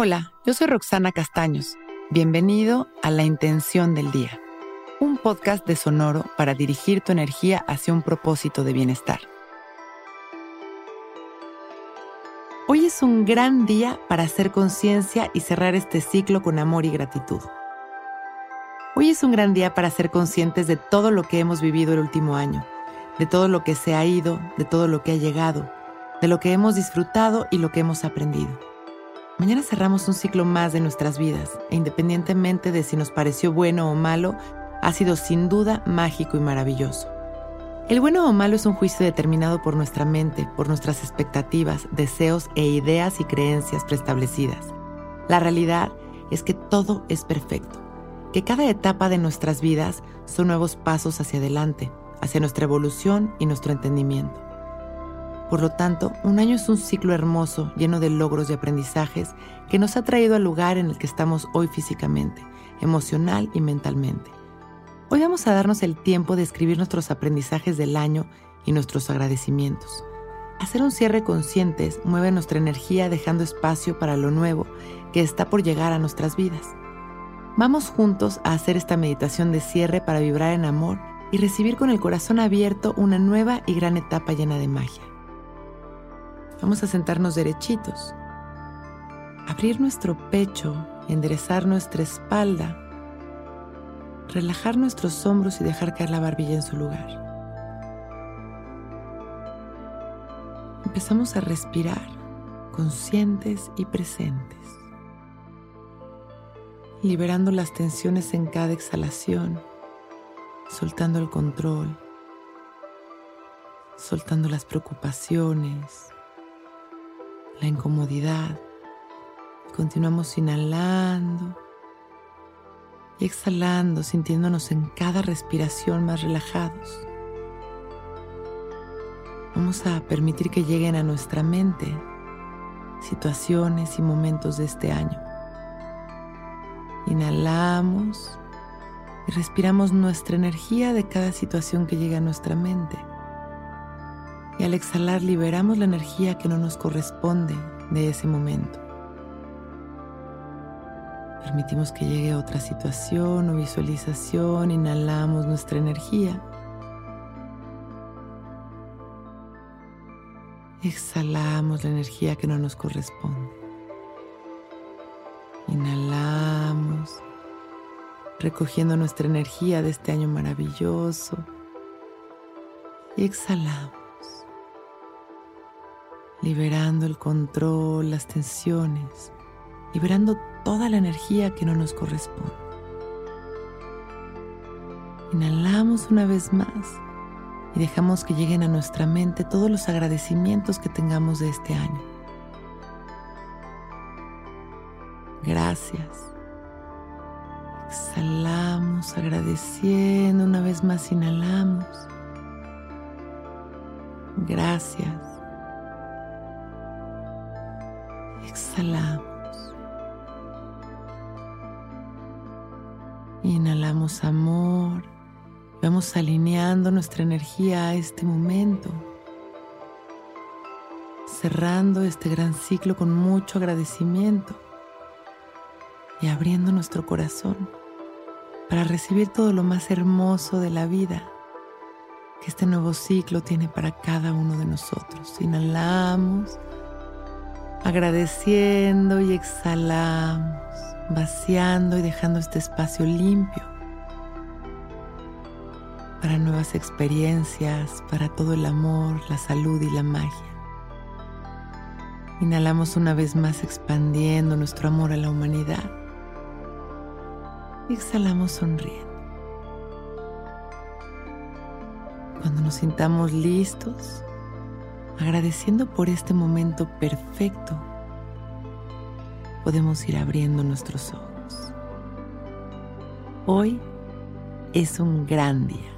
Hola, yo soy Roxana Castaños. Bienvenido a La Intención del Día, un podcast de Sonoro para dirigir tu energía hacia un propósito de bienestar. Hoy es un gran día para hacer conciencia y cerrar este ciclo con amor y gratitud. Hoy es un gran día para ser conscientes de todo lo que hemos vivido el último año, de todo lo que se ha ido, de todo lo que ha llegado, de lo que hemos disfrutado y lo que hemos aprendido. Mañana cerramos un ciclo más de nuestras vidas e independientemente de si nos pareció bueno o malo, ha sido sin duda mágico y maravilloso. El bueno o malo es un juicio determinado por nuestra mente, por nuestras expectativas, deseos e ideas y creencias preestablecidas. La realidad es que todo es perfecto, que cada etapa de nuestras vidas son nuevos pasos hacia adelante, hacia nuestra evolución y nuestro entendimiento. Por lo tanto, un año es un ciclo hermoso, lleno de logros y aprendizajes que nos ha traído al lugar en el que estamos hoy físicamente, emocional y mentalmente. Hoy vamos a darnos el tiempo de escribir nuestros aprendizajes del año y nuestros agradecimientos. Hacer un cierre conscientes mueve nuestra energía dejando espacio para lo nuevo que está por llegar a nuestras vidas. Vamos juntos a hacer esta meditación de cierre para vibrar en amor y recibir con el corazón abierto una nueva y gran etapa llena de magia. Vamos a sentarnos derechitos, abrir nuestro pecho, enderezar nuestra espalda, relajar nuestros hombros y dejar caer la barbilla en su lugar. Empezamos a respirar conscientes y presentes, liberando las tensiones en cada exhalación, soltando el control, soltando las preocupaciones, la incomodidad. Continuamos inhalando y exhalando, sintiéndonos en cada respiración más relajados. Vamos a permitir que lleguen a nuestra mente situaciones y momentos de este año. Inhalamos y respiramos nuestra energía de cada situación que llega a nuestra mente y al exhalar liberamos la energía que no nos corresponde de ese momento. Permitimos que llegue otra situación o visualización, inhalamos nuestra energía. Exhalamos la energía que no nos corresponde. Inhalamos, recogiendo nuestra energía de este año maravilloso. Y exhalamos liberando el control, las tensiones, liberando toda la energía que no nos corresponde. Inhalamos una vez más y dejamos que lleguen a nuestra mente todos los agradecimientos que tengamos de este año. Gracias. Exhalamos agradeciendo, una vez más inhalamos. Gracias. Exhalamos. Inhalamos amor. Vamos alineando nuestra energía a este momento. Cerrando este gran ciclo con mucho agradecimiento. Y abriendo nuestro corazón para recibir todo lo más hermoso de la vida que este nuevo ciclo tiene para cada uno de nosotros. Inhalamos agradeciendo y exhalamos, vaciando y dejando este espacio limpio para nuevas experiencias, para todo el amor, la salud y la magia. Inhalamos una vez más expandiendo nuestro amor a la humanidad. Y exhalamos sonriendo. Cuando nos sintamos listos, agradeciendo por este momento perfecto, podemos ir abriendo nuestros ojos. Hoy es un gran día.